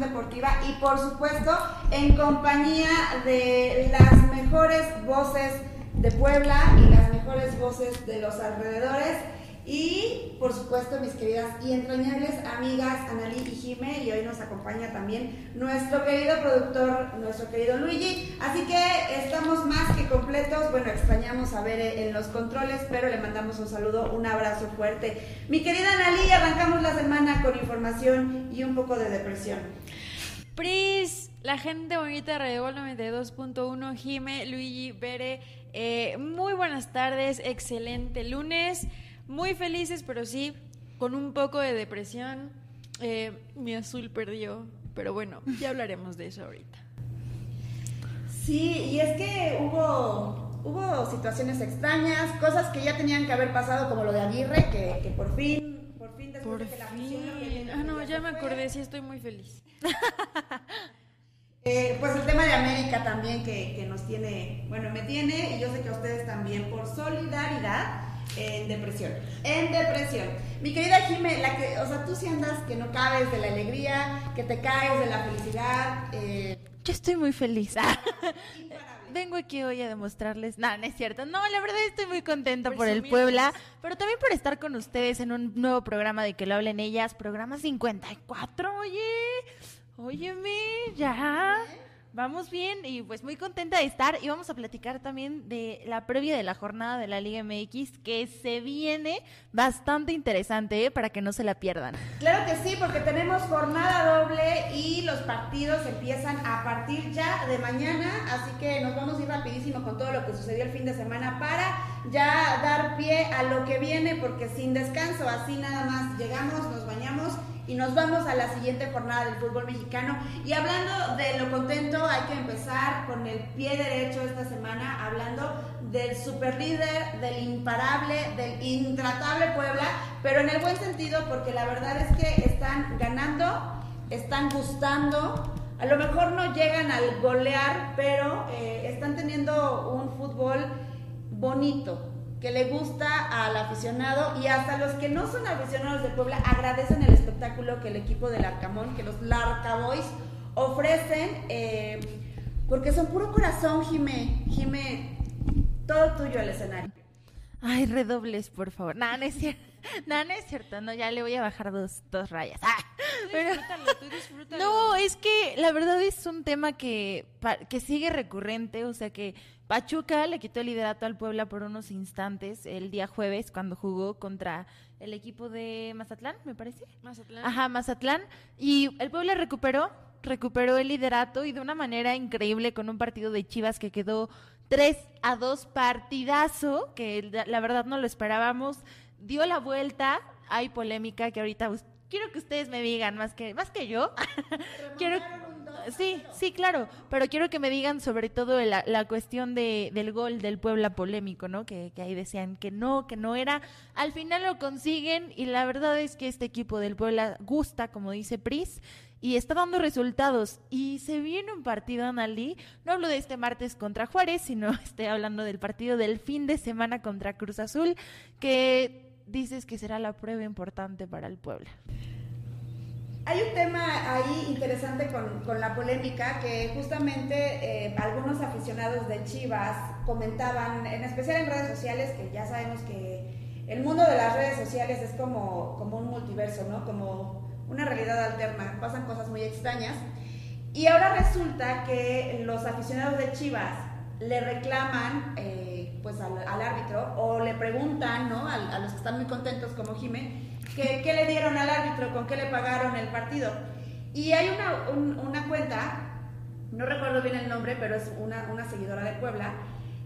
deportiva y por supuesto en compañía de las mejores voces de Puebla y las mejores voces de los alrededores. Y por supuesto, mis queridas y entrañables amigas Analí y Jime, y hoy nos acompaña también nuestro querido productor, nuestro querido Luigi. Así que estamos más que completos. Bueno, extrañamos a ver en los controles, pero le mandamos un saludo, un abrazo fuerte. Mi querida Analí, arrancamos la semana con información y un poco de depresión. Pris, la gente bonita de Radio 92.1, Jime, Luigi, Bere, eh, muy buenas tardes, excelente lunes. Muy felices, pero sí, con un poco de depresión. Eh, mi azul perdió, pero bueno, ya hablaremos de eso ahorita. Sí, y es que hubo, hubo situaciones extrañas, cosas que ya tenían que haber pasado, como lo de Aguirre, que, que por fin, por fin, después de que la fin. Ah, no, ya me acordé, sí estoy muy feliz. Eh, pues el tema de América también que, que, nos tiene, bueno, me tiene, y yo sé que a ustedes también, por solidaridad, en depresión. En depresión. Mi querida Jime, la que, o sea, tú sí andas que no cabes de la alegría, que te caes de la felicidad. Eh. Yo estoy muy feliz. Vengo aquí hoy a demostrarles. No, no es cierto. No, la verdad estoy muy contenta por el Puebla, pero también por estar con ustedes en un nuevo programa de que lo hablen ellas, programa 54. Oye, óyeme, ya. Vamos bien y pues muy contenta de estar y vamos a platicar también de la previa de la jornada de la Liga MX que se viene bastante interesante ¿eh? para que no se la pierdan. Claro que sí, porque tenemos jornada doble y los partidos empiezan a partir ya de mañana, así que nos vamos a ir rapidísimo con todo lo que sucedió el fin de semana para ya dar pie a lo que viene porque sin descanso, así nada más llegamos, nos bañamos y nos vamos a la siguiente jornada del fútbol mexicano. Y hablando de lo contento, hay que empezar con el pie derecho esta semana, hablando del super líder, del imparable, del intratable Puebla, pero en el buen sentido, porque la verdad es que están ganando, están gustando. A lo mejor no llegan al golear, pero eh, están teniendo un fútbol bonito, que le gusta al aficionado y hasta los que no son aficionados de Puebla agradecen el espectáculo que el equipo del Arcamón, que los Larca Boys ofrecen, eh, porque son puro corazón, Jime, Jime, todo tuyo el escenario. Ay, redobles, por favor. No, no es cierto. No, no es cierto. No, ya le voy a bajar dos, dos rayas. Ah, No, es que la verdad es un tema que, que sigue recurrente. O sea que Pachuca le quitó el liderato al Puebla por unos instantes el día jueves cuando jugó contra el equipo de Mazatlán, me parece. Mazatlán. Ajá, Mazatlán. Y el Puebla recuperó, recuperó el liderato y de una manera increíble con un partido de Chivas que quedó 3 a 2 partidazo, que la verdad no lo esperábamos. Dio la vuelta, hay polémica que ahorita quiero que ustedes me digan más que más que yo. quiero Sí, sí, claro, pero quiero que me digan sobre todo la, la cuestión de, del gol del Puebla polémico, ¿no? Que, que, ahí decían que no, que no era. Al final lo consiguen y la verdad es que este equipo del Puebla gusta, como dice Pris, y está dando resultados. Y se viene un partido, Analí, no hablo de este martes contra Juárez, sino estoy hablando del partido del fin de semana contra Cruz Azul, que dices que será la prueba importante para el Puebla. Hay un tema ahí interesante con, la polémica que justamente eh, algunos aficionados de Chivas comentaban, en especial en redes sociales, que ya sabemos que el mundo de las redes sociales es como, como un multiverso, ¿no? Como una realidad alterna, pasan cosas muy extrañas. Y ahora resulta que los aficionados de Chivas le reclaman eh, pues al, árbitro o le preguntan, ¿no? A, a los que están muy contentos como Jimé, ¿Qué, le dieron al árbitro? ¿Con qué le pagaron el partido? Y hay una, una cuenta, no recuerdo bien el nombre, pero es una, una seguidora de Puebla,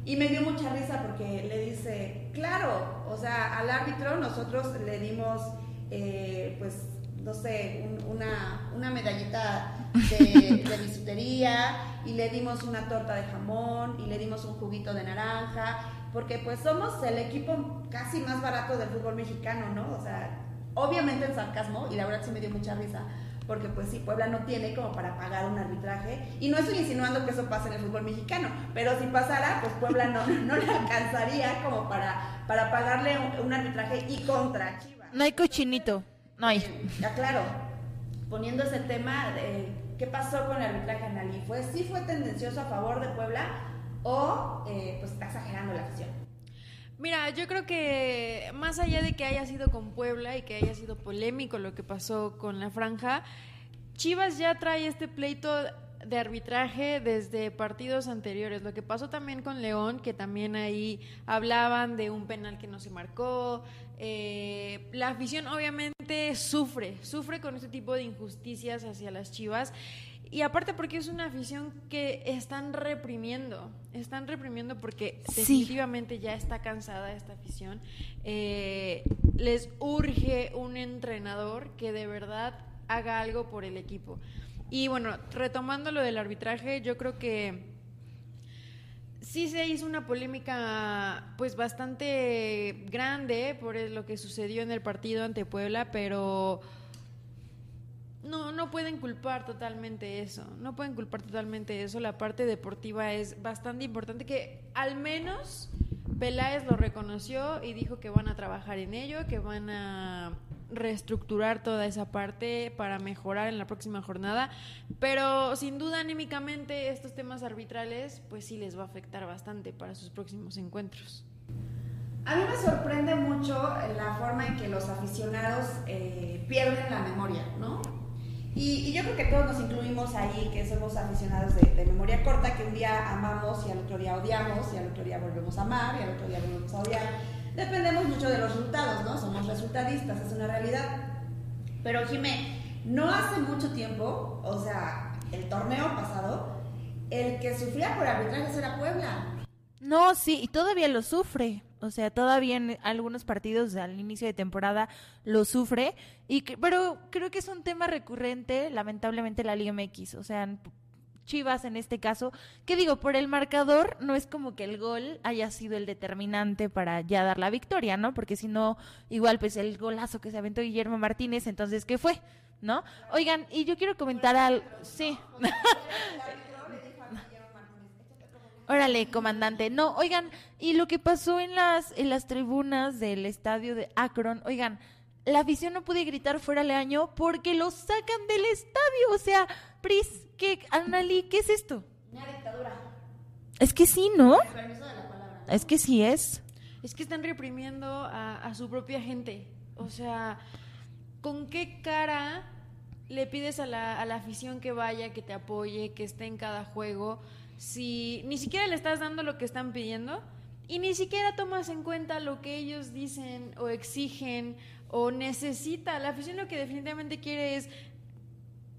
y me dio mucha risa porque le dice, claro, o sea, al árbitro nosotros le dimos, eh, pues, no sé, una, una, medallita de, de, bisutería y le dimos una torta de jamón y le dimos un juguito de naranja, porque pues somos el equipo casi más barato del fútbol mexicano, ¿no? O sea, obviamente en sarcasmo, y la verdad sí me dio mucha risa, porque pues sí, Puebla no tiene como para pagar un arbitraje. Y no estoy insinuando que eso pase en el fútbol mexicano, pero si pasara, pues Puebla no, no le alcanzaría como para, para pagarle un, arbitraje y contra Chivas. No hay cochinito, no hay. Ya claro, poniendo ese tema, de, ¿qué pasó con el arbitraje en ¿Fue, ¿Sí fue tendencioso a favor de Puebla o eh, pues está exagerando la acción? Mira, yo creo que más allá de que haya sido con Puebla y que haya sido polémico lo que pasó con la franja, Chivas ya trae este pleito de arbitraje desde partidos anteriores. Lo que pasó también con León, que también ahí hablaban de un penal que no se marcó. Eh, la afición obviamente sufre, sufre con este tipo de injusticias hacia las Chivas. Y aparte porque es una afición que están reprimiendo, están reprimiendo porque definitivamente ya está cansada esta afición. Eh, les urge un entrenador que de verdad haga algo por el equipo. Y bueno, retomando lo del arbitraje, yo creo que sí se hizo una polémica pues bastante grande por lo que sucedió en el partido ante Puebla, pero no, no pueden culpar totalmente eso, no pueden culpar totalmente eso, la parte deportiva es bastante importante que al menos Peláez lo reconoció y dijo que van a trabajar en ello, que van a reestructurar toda esa parte para mejorar en la próxima jornada, pero sin duda anímicamente estos temas arbitrales pues sí les va a afectar bastante para sus próximos encuentros. A mí me sorprende mucho la forma en que los aficionados eh, pierden la memoria, ¿no? Y, yo creo que todos nos incluimos ahí, que somos aficionados de, memoria corta, que un día amamos y al otro día odiamos, y al otro día volvemos a amar, y al otro día volvemos a odiar. Dependemos mucho de los resultados, ¿no? Somos resultadistas, es una realidad. Pero Jimé, no hace mucho tiempo, o sea, el torneo pasado, el que sufría por arbitrajes era Puebla. No, sí, y todavía lo sufre. O sea, todavía en algunos partidos al inicio de temporada lo sufre. Y pero creo que es un tema recurrente, lamentablemente, la Liga MX. O sea, Chivas en este caso, que digo, por el marcador no es como que el gol haya sido el determinante para ya dar la victoria, ¿no? Porque si no, igual pues el golazo que se aventó Guillermo Martínez, entonces, ¿qué fue? ¿No? Oigan, y yo quiero comentar algo, sí. Órale, comandante. No, oigan, y lo que pasó en las, en las tribunas del estadio de Akron, oigan, la afición no puede gritar fuera año porque lo sacan del estadio. O sea, Pris, ¿qué, Annali, qué es esto? Una dictadura. Es que sí, ¿no? Es que sí es. Es que están reprimiendo a, a su propia gente. O sea, ¿con qué cara le pides a la, a la afición que vaya, que te apoye, que esté en cada juego? Si ni siquiera le estás dando lo que están pidiendo y ni siquiera tomas en cuenta lo que ellos dicen o exigen o necesita. La afición lo que definitivamente quiere es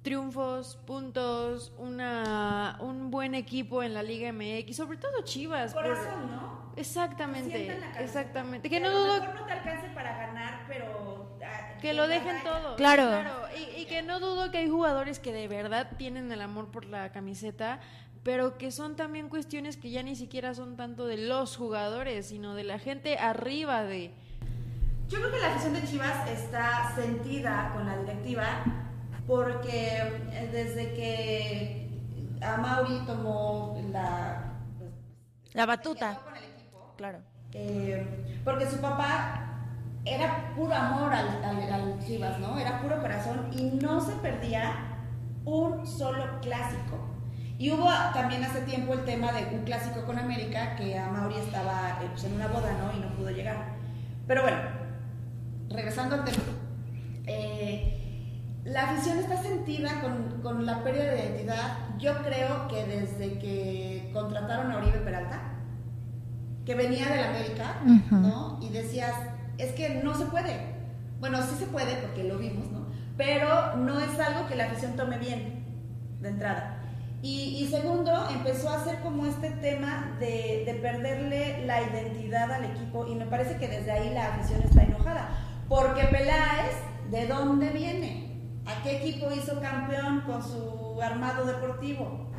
triunfos, puntos, una, un buen equipo en la Liga MX, sobre todo Chivas. Corazón, ¿no? Exactamente, exactamente. Que, no dudo... no te alcance para ganar, pero... Ah, que lo dejen todo. Claro. Y, y que no dudo que hay jugadores que de verdad tienen el amor por la camiseta, pero que son también cuestiones que ya ni siquiera son tanto de los jugadores, sino de la gente arriba de... Yo creo que la afición de Chivas está sentida con la directiva porque eh, desde que Amauri tomó la... Pues, la batuta. Con el equipo, claro. Eh, porque su papá era puro amor al, al Chivas, ¿no? Era puro corazón y no se perdía un solo clásico. Y hubo también hace tiempo el tema de un clásico con América, que a Mauri estaba eh, pues, en una boda, ¿no? Y no pudo llegar. Pero bueno, regresando al tema. Eh, la afición está sentida con, con, la pérdida de identidad. Yo creo que desde que contrataron a Oribe Peralta, que venía del América, ¿no? Y decías, es que no se puede. Bueno, sí se puede porque lo vimos, ¿no? Pero no es algo que la afición tome bien de entrada. Y, segundo, empezó a hacer como este tema de, de, perderle la identidad al equipo y me parece que desde ahí la afición está enojada. Porque Peláez, ¿de dónde viene? ¿A qué equipo hizo campeón con su armado deportivo?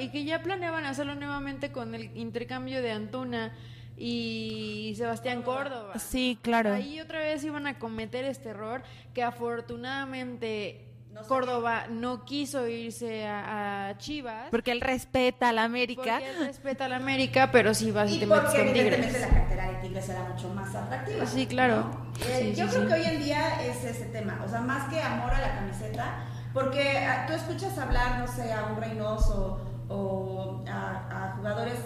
y que ya planeaban hacerlo nuevamente con el intercambio de Antuna y Sebastián Córdoba. Sí, claro. Ahí otra vez iban a cometer este error que afortunadamente Córdoba no quiso irse a, Chivas. Porque él respeta a la América. Porque él respeta a la América, pero sí vas y, te metes con Tigres. la cartera de Tigres era mucho más atractiva. Sí, claro. Eh, yo creo que hoy en día es ese tema. O sea, más que amor a la camiseta, porque ah, tú escuchas hablar, no sé, a un Reynoso o a, jugadores,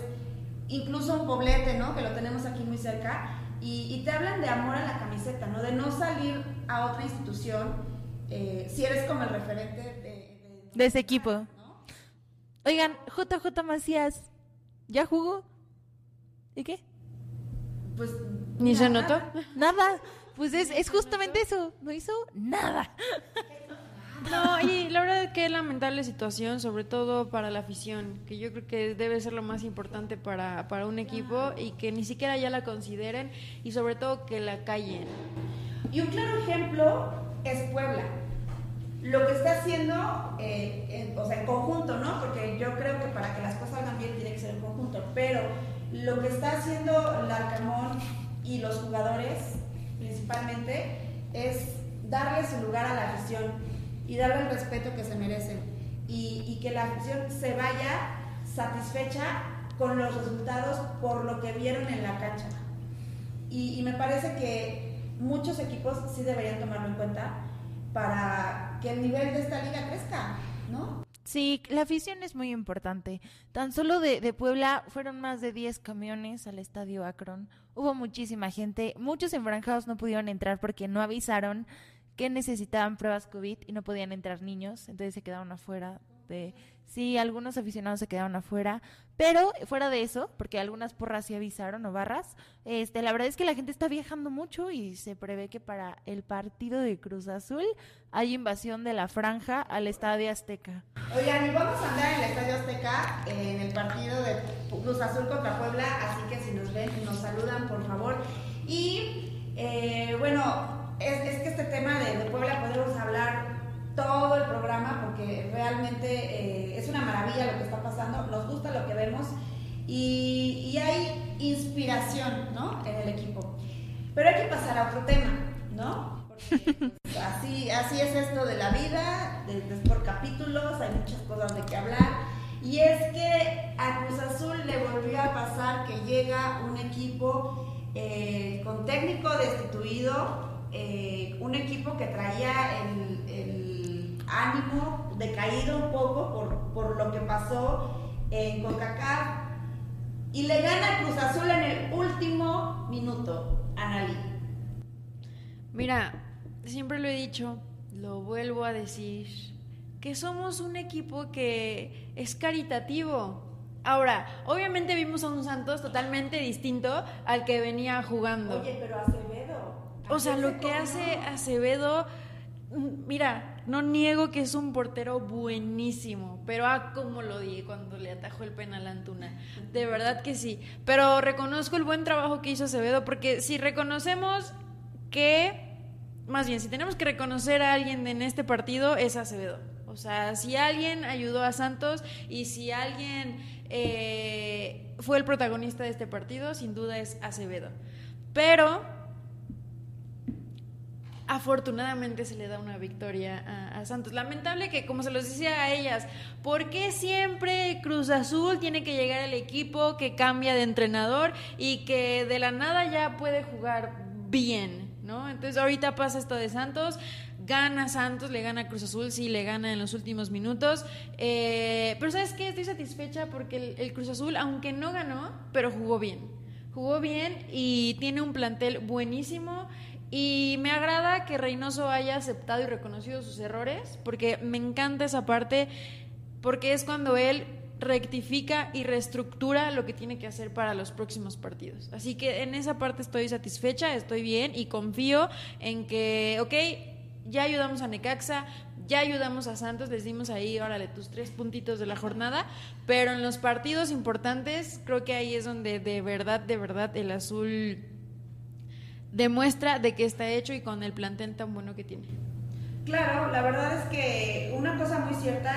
incluso un Poblete, ¿no? Que lo tenemos aquí muy cerca. Y, y te hablan de amor a la camiseta, ¿no? De no salir a otra institución eh, si eres como el referente de, ese equipo. Oigan, JJ Macías, ¿ya jugó? ¿Y qué? Pues. ¿Ni se notó? Nada. Pues es, es justamente eso. No hizo nada. No, y la verdad es que lamentable situación, sobre todo para la afición, que yo creo que debe ser lo más importante para, para un equipo y que ni siquiera ya la consideren y sobre todo que la callen. Y un claro ejemplo es Puebla lo que está haciendo, eh, o sea, en conjunto, ¿no? Porque yo creo que para que las cosas salgan bien tiene que ser en conjunto, pero lo que está haciendo Larcamón y los jugadores, principalmente, es darle su lugar a la afición y darle el respeto que se merecen y, que la afición se vaya satisfecha con los resultados por lo que vieron en la cancha. Y me parece que muchos equipos sí deberían tomarlo en cuenta para que el nivel de esta liga ¿no? Sí, la afición es muy importante. Tan solo de, de, Puebla fueron más de 10 camiones al estadio Akron. Hubo muchísima gente. Muchos enfranjados no pudieron entrar porque no avisaron que necesitaban pruebas COVID y no podían entrar niños. Entonces se quedaron afuera de... Sí, algunos aficionados se quedaron afuera, pero fuera de eso, porque algunas porras sí avisaron o barras, este, la verdad es que la gente está viajando mucho y se prevé que para el partido de Cruz Azul hay invasión de la franja al Estadio Azteca. Oigan, y vamos a andar en el Estadio Azteca en el partido de Cruz Azul contra Puebla, así que si nos ven, nos saludan, por favor. Y eh, bueno, es, que este tema de Puebla podemos hablar todo el programa porque realmente eh, es una maravilla lo que está pasando, nos gusta lo que vemos y, hay inspiración ¿no? en el equipo. Pero hay que pasar a otro tema, ¿no? Porque pues, así, así es esto de la vida, de, por capítulos, hay muchas cosas de qué hablar. Y es que a Cruz Azul le volvió a pasar que llega un equipo eh, con técnico destituido, eh, un equipo que traía el ánimo decaído un poco por, lo que pasó en CONCACAF y le gana Cruz Azul en el último minuto, Analí. Mira, siempre lo he dicho, lo vuelvo a decir, que somos un equipo que es caritativo. Ahora, obviamente vimos a un Santos totalmente distinto al que venía jugando. Oye, pero Acevedo. O sea, lo que hace Acevedo, mm, mira, no niego que es un portero buenísimo, pero ah, como lo di cuando le atajó el penal a Antuna. De verdad que sí. Pero reconozco el buen trabajo que hizo Acevedo, porque si reconocemos que, más bien, si tenemos que reconocer a alguien en este partido, es Acevedo. O sea, si alguien ayudó a Santos y si alguien eh, fue el protagonista de este partido, sin duda es Acevedo. Pero afortunadamente se le da una victoria a, Santos. Lamentable que, como se los decía a ellas, ¿por qué siempre Cruz Azul tiene que llegar al equipo que cambia de entrenador y que de la nada ya puede jugar bien? ¿no? Entonces ahorita pasa esto de Santos. Gana Santos, le gana Cruz Azul, sí, le gana en los últimos minutos. Eh, pero ¿sabes qué? Estoy satisfecha porque el Cruz Azul, aunque no ganó, pero jugó bien. Jugó bien y tiene un plantel buenísimo. Y me agrada que Reynoso haya aceptado y reconocido sus errores, porque me encanta esa parte, porque es cuando él rectifica y reestructura lo que tiene que hacer para los próximos partidos. Así que en esa parte estoy satisfecha, estoy bien y confío en que, ok, ya ayudamos a Necaxa, ya ayudamos a Santos, les dimos ahí, órale, tus tres puntitos de la jornada, pero en los partidos importantes creo que ahí es donde de verdad, de verdad el azul demuestra de que está hecho y con el plantel tan bueno que tiene. Claro, la verdad es que una cosa muy cierta,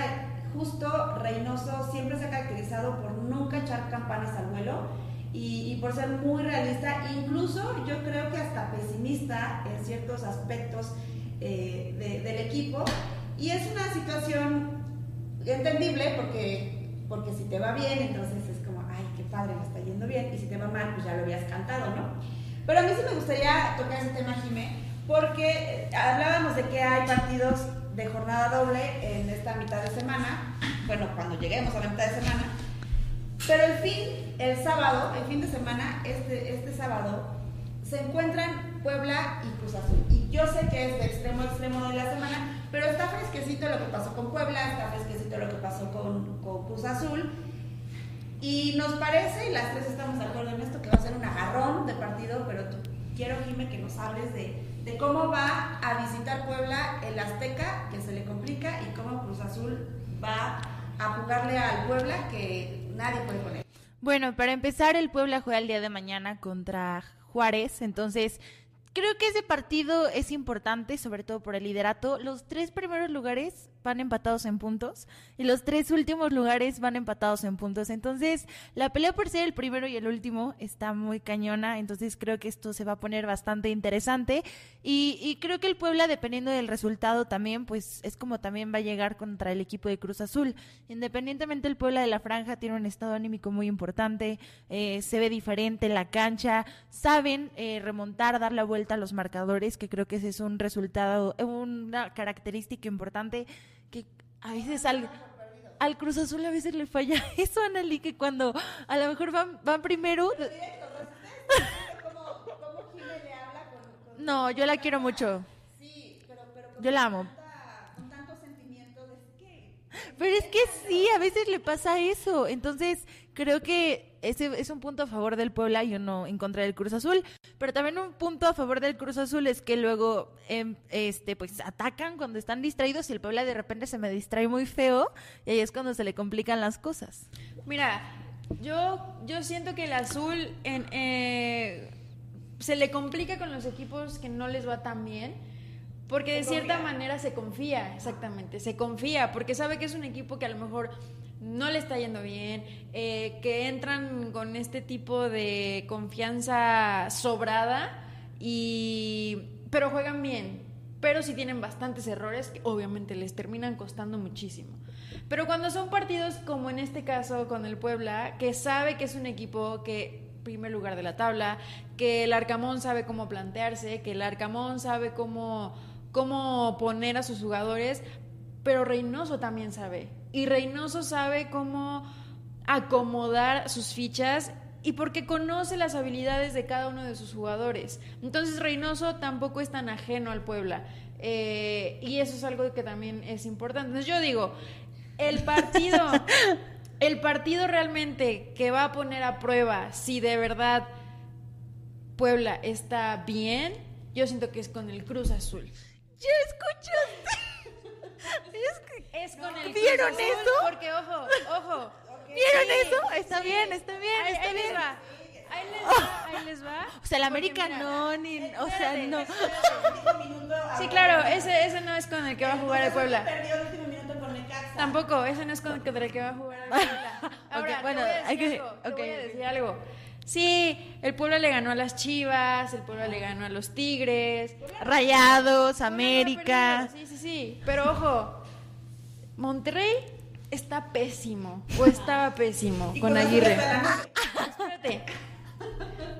justo Reynoso siempre se ha caracterizado por nunca echar campanas al vuelo y, por ser muy realista, incluso yo creo que hasta pesimista en ciertos aspectos eh, del equipo. Y es una situación entendible porque, porque si te va bien, entonces es como, ay, qué padre, me está yendo bien. Y si te va mal, pues ya lo habías cantado, ¿no? Pero a mí sí me gustaría tocar ese tema, Jimé, porque hablábamos de que hay partidos de jornada doble en esta mitad de semana, bueno, cuando lleguemos a la mitad de semana, pero el fin, el sábado, el fin de semana, este, este sábado, se encuentran Puebla y Cruz Azul. Y yo sé que es de extremo a extremo de la semana, pero está fresquecito lo que pasó con Puebla, está fresquecito lo que pasó con, con Cruz Azul. Y nos parece, y las tres estamos de acuerdo en esto, que va a ser un agarrón de partido, pero tú, quiero, Jime, que nos hables de, de cómo va a visitar Puebla el Azteca, que se le complica, y cómo Cruz Azul va a jugarle al Puebla, que nadie puede poner. Bueno, para empezar, el Puebla juega el día de mañana contra Juárez, entonces creo que ese partido es importante, sobre todo por el liderato. Los tres primeros lugares van empatados en puntos y los tres últimos lugares van empatados en puntos. Entonces, la pelea por ser el primero y el último está muy cañona, entonces creo que esto se va a poner bastante interesante y, y creo que el Puebla, dependiendo del resultado también, pues es como también va a llegar contra el equipo de Cruz Azul. Independientemente el Puebla de la Franja tiene un estado anímico muy importante, eh, se ve diferente en la cancha, saben eh, remontar, dar la vuelta a los marcadores, que creo que ese es un resultado, una característica importante que a veces al, al Cruz Azul a veces le falla eso, Analí, que cuando a lo mejor van, van primero... No, yo la quiero mucho. Sí, pero, pero Yo la amo. con tanto sentimiento de que Pero es que sí, a veces le pasa eso. Entonces, creo que ese es un punto a favor del Puebla y uno en contra del Cruz Azul. Pero también un punto a favor del Cruz Azul es que luego em, este pues atacan cuando están distraídos y el Puebla de repente se me distrae muy feo y ahí es cuando se le complican las cosas. Mira, yo, yo siento que el azul en, eh, se le complica con los equipos que no les va tan bien. Porque de cierta manera se confía, exactamente, se confía, porque sabe que es un equipo que a lo mejor no le está yendo bien, eh, que entran con este tipo de confianza sobrada, y, pero juegan bien, pero sí tienen bastantes errores que obviamente les terminan costando muchísimo. Pero cuando son partidos como en este caso con el Puebla, que sabe que es un equipo que primer lugar de la tabla, que el Arcamón sabe cómo plantearse, que el Arcamón sabe cómo, cómo poner a sus jugadores, pero Reynoso también sabe. Y Reynoso sabe cómo acomodar sus fichas y porque conoce las habilidades de cada uno de sus jugadores. Entonces Reynoso tampoco es tan ajeno al Puebla. Eh, y eso es algo que también es importante. Entonces yo digo, el partido, el partido realmente que va a poner a prueba si de verdad Puebla está bien, yo siento que es con el Cruz Azul. ¿Ya escuchaste? Es que- Es con el ¿Vieron Cruz Azul, eso? Porque ojo, ojo. ¿Vieron Sí, eso? Está sí. bien, está bien, Ahí, está ahí les va. Ahí les va, ahí les va. O sea, el América mira, no, ni, o sea, espérate, no. Sí, claro, ese, ese no es con el que va a jugar el Puebla. Perdió el último minuto con Necaxa. Tampoco, ese no es con el que va a jugar el Puebla. Ahora, bueno, te voy a decir hay que- algo, te ok, voy a ok. decir algo. Sí, el Puebla le ganó a las Chivas, el Puebla le ganó a los Tigres. Rayados, América. Sí, sí, sí. Pero ojo, Monterrey está pésimo. O estaba pésimo con Aguirre. Espérate.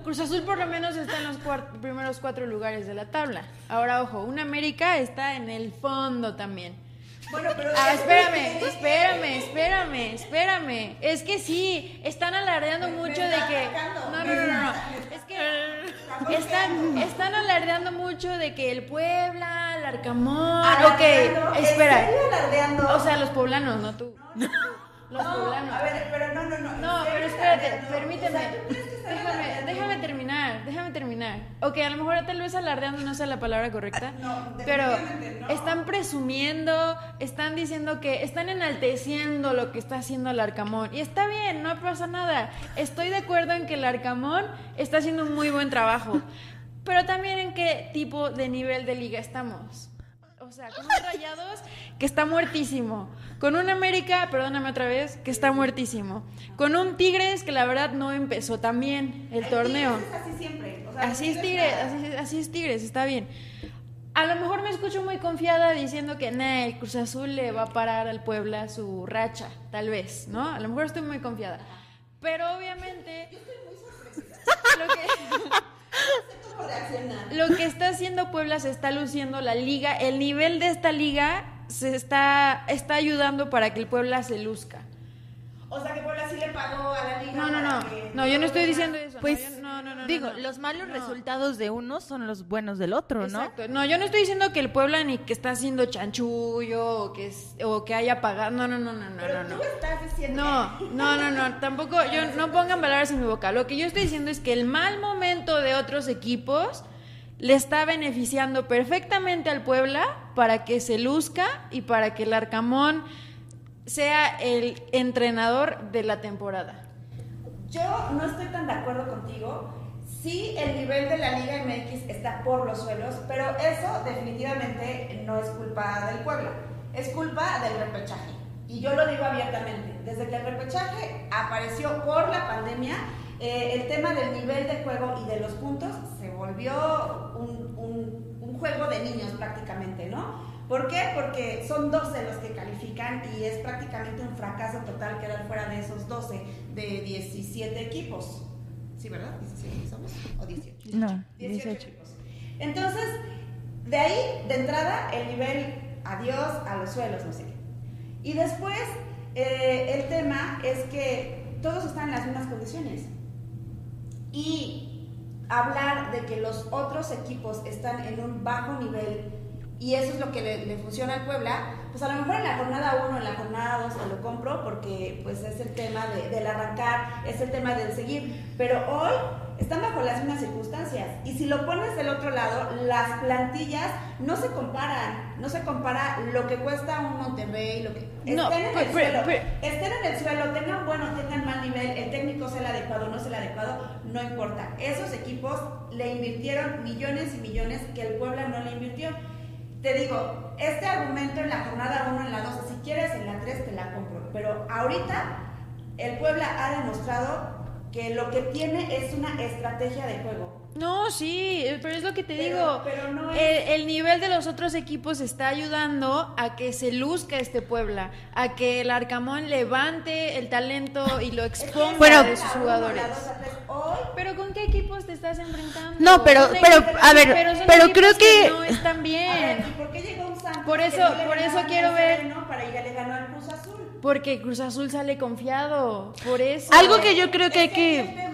Cruz Azul por lo menos está en los primeros cuatro lugares de la tabla. Ahora, ojo, un América está en el fondo también. Bueno, pero Ah, espérame, espérame, espérame, espérame. Es que sí, están alardeando mucho de que. No, no, no, no. Es que están, están alardeando mucho de que el Puebla, el Arcamón. Alardeando, Ok, ¿en espera. O sea, los poblanos, no tú. Los no, poblanos. a ver, pero no, no, no. No, ¿en pero espérate, permíteme. O sea, ¿tú crees que están Déjame, déjame terminar, déjame terminar. Ok, a lo mejor tal vez alardeando no sea la palabra correcta. No, pero no. están presumiendo, están diciendo que están enalteciendo lo que está haciendo el Arcamón. Y está bien, no pasa nada. Estoy de acuerdo en que el Arcamón está haciendo un muy buen trabajo. Pero también en qué tipo de nivel de liga estamos. O sea, con un Rayados que está muertísimo. Con un América, perdóname otra vez, que está muertísimo. Con un Tigres que la verdad no empezó tan bien el torneo. Es así siempre. o sea, Así es Tigres así, así es Tigres, está bien. a lo mejor me escucho muy confiada diciendo que nah, el Cruz Azul le va a parar al Puebla su racha, tal vez, ¿no? A lo mejor estoy muy confiada. Pero obviamente. Lo que, lo que está haciendo Puebla se está luciendo la liga. El nivel de esta liga se está, está ayudando para que el Puebla se luzca. O sea que Puebla sí le pagó a la liga. No, no, no. que No, yo no estoy diciendo eso. Pues, no, yo- no, no, no, Digo, no. los malos No. resultados de uno son los buenos del otro, ¿no? Exacto. No, yo no estoy diciendo que el Puebla ni que está haciendo chanchullo o que, es- o que haya pagado. No, no, no, no, no, Pero no. tú no. estás diciendo. No, no, no, no, tampoco, yo no pongan palabras en mi boca. Lo que yo estoy diciendo es que el mal momento de otros equipos le está beneficiando perfectamente al Puebla para que se luzca y para que el Arcamón sea el entrenador de la temporada. Yo no estoy tan de acuerdo contigo. Sí, el nivel de la Liga MX está por los suelos, pero eso definitivamente no es culpa del pueblo, es culpa del repechaje. Y yo lo digo abiertamente, desde que el repechaje apareció por la pandemia, eh, el tema del nivel de juego y de los puntos se volvió un, un- un juego de niños prácticamente, ¿no? ¿Por qué? Porque son 12 los que califican y es prácticamente un fracaso total quedar fuera de esos 12 de 17 equipos. ¿Sí, verdad? ¿17 somos? ¿O 18? No, 18 18. equipos. Entonces, de ahí, de entrada, el nivel adiós a los suelos, no sé qué. Y después, eh, el tema es que todos están en las mismas condiciones. Y hablar de que los otros equipos están en un bajo nivel y eso es lo que le, le funciona al Puebla, pues a lo mejor en la jornada 1, en la jornada 2 te lo compro porque pues es el tema de- del arrancar, es el tema del seguir, pero hoy están bajo las mismas circunstancias. Y si lo pones del otro lado, las plantillas no se comparan, no se compara lo que cuesta un Monterrey, lo que No, estén en pero- el suelo, pero- estén en el suelo, tengan bueno, tengan mal nivel, el técnico sea el adecuado, no sea el adecuado, no importa. Esos equipos le invirtieron millones y millones que el Puebla no le invirtió. Te digo, este argumento en la jornada 1, en la 2, si quieres en la 3 te la compro, pero ahorita el Puebla ha demostrado que lo que tiene es una estrategia de juego. No, sí, eh, pero es lo que te Pero- digo. pero no es- el, el nivel de los otros equipos está ayudando a que se luzca este Puebla, a que el Arcamón levante el talento y lo exponga Bueno, de sus jugadores. hoy Pero ¿con qué equipos te estás enfrentando? No, pero- pero, a ver, son pero creo que- no están A ver, bien. ¿y por qué llegó un Santos Por que eso- no por eso quiero ver- Para ir le ganó al Cruz Azul. Porque Cruz Azul sale confiado, por eso. Algo que yo creo que hay Es que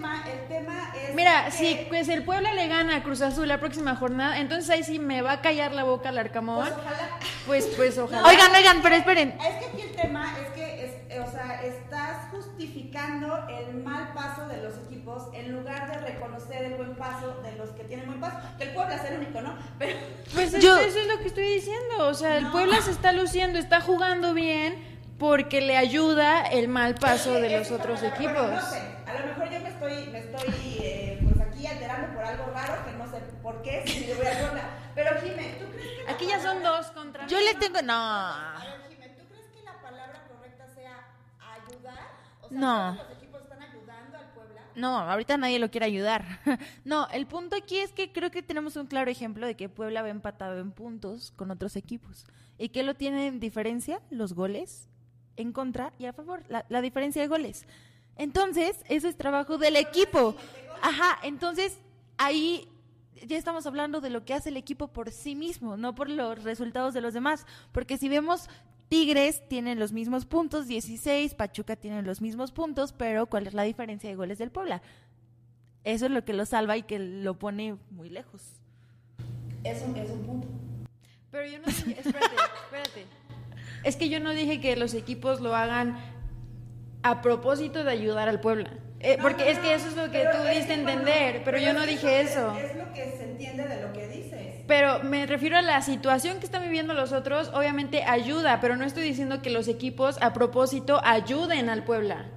Mira, que- si pues el Puebla le gana a Cruz Azul la próxima jornada, entonces ahí sí me va a callar la boca el Arcamón. pues ojalá. Pues, pues ojalá. Oigan, oigan, pero esperen. Es que aquí el tema es que, es, o sea, estás justificando el mal paso de los equipos en lugar de reconocer el buen paso de los que tienen buen paso. Que el Puebla es el único, ¿no? Pero Pues Yo- eso es lo que estoy diciendo. O sea, el No. Puebla se está luciendo, está jugando bien porque le ayuda el mal paso de los otros equipos. No sé, a lo mejor yo me estoy, me estoy eh, pues aquí alterando por algo raro que no sé por qué, si yo voy a. Pero Jimé, ¿tú crees que Aquí ya son dos contra Yo mí. les tengo... No. A ver, Jimé, ¿tú crees que la palabra correcta sea ayudar? O sea, No. ¿todos los equipos están ayudando al Puebla? No, ahorita nadie lo quiere ayudar. No, el punto aquí es que creo que tenemos un claro ejemplo de que Puebla va empatado en puntos con otros equipos. ¿Y qué lo tiene en diferencia? Los goles en contra y a favor, la, la diferencia de goles. Entonces, eso es trabajo del equipo. Ajá, entonces ahí ya estamos hablando de lo que hace el equipo por sí mismo, no por los resultados de los demás. Porque si vemos, Tigres tienen los mismos puntos, 16, Pachuca tiene los mismos puntos, pero ¿cuál es la diferencia de goles del Puebla? Eso es lo que lo salva y que lo pone muy lejos. Es un, es un punto. Pero yo no dije, espérate, espérate. Es que yo no dije que los equipos lo hagan a propósito de ayudar al Puebla. Eh, porque es que eso es lo que pero tú diste a entender, pero yo no dije es eso. Es lo que se entiende de lo que dices. Pero me refiero a la situación que están viviendo los otros, obviamente ayuda, pero no estoy diciendo que los equipos a propósito ayuden al Puebla.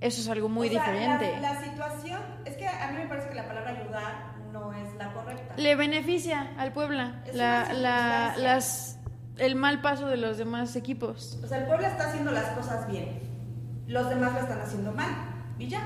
Eso es algo muy O sea, diferente. La, la situación, es que a mí me parece que la palabra ayudar no es la correcta. Le beneficia al Puebla la, las, el mal paso de los demás equipos. O sea, el pueblo está haciendo las cosas bien. Los demás lo están haciendo mal. Y ya.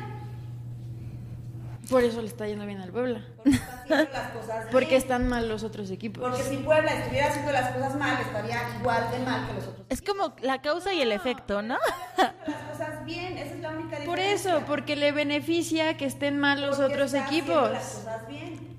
Por eso le está yendo bien al Puebla. Porque está las cosas bien. Porque están mal los otros equipos. Porque si Puebla estuviera haciendo las cosas mal, estaría igual de mal que los otros. Es como la causa y el efecto, ¿no? Haciendo las cosas bien, esa es la única diferencia. Por eso, porque le beneficia que estén mal los Porque otros está equipos. las cosas bien.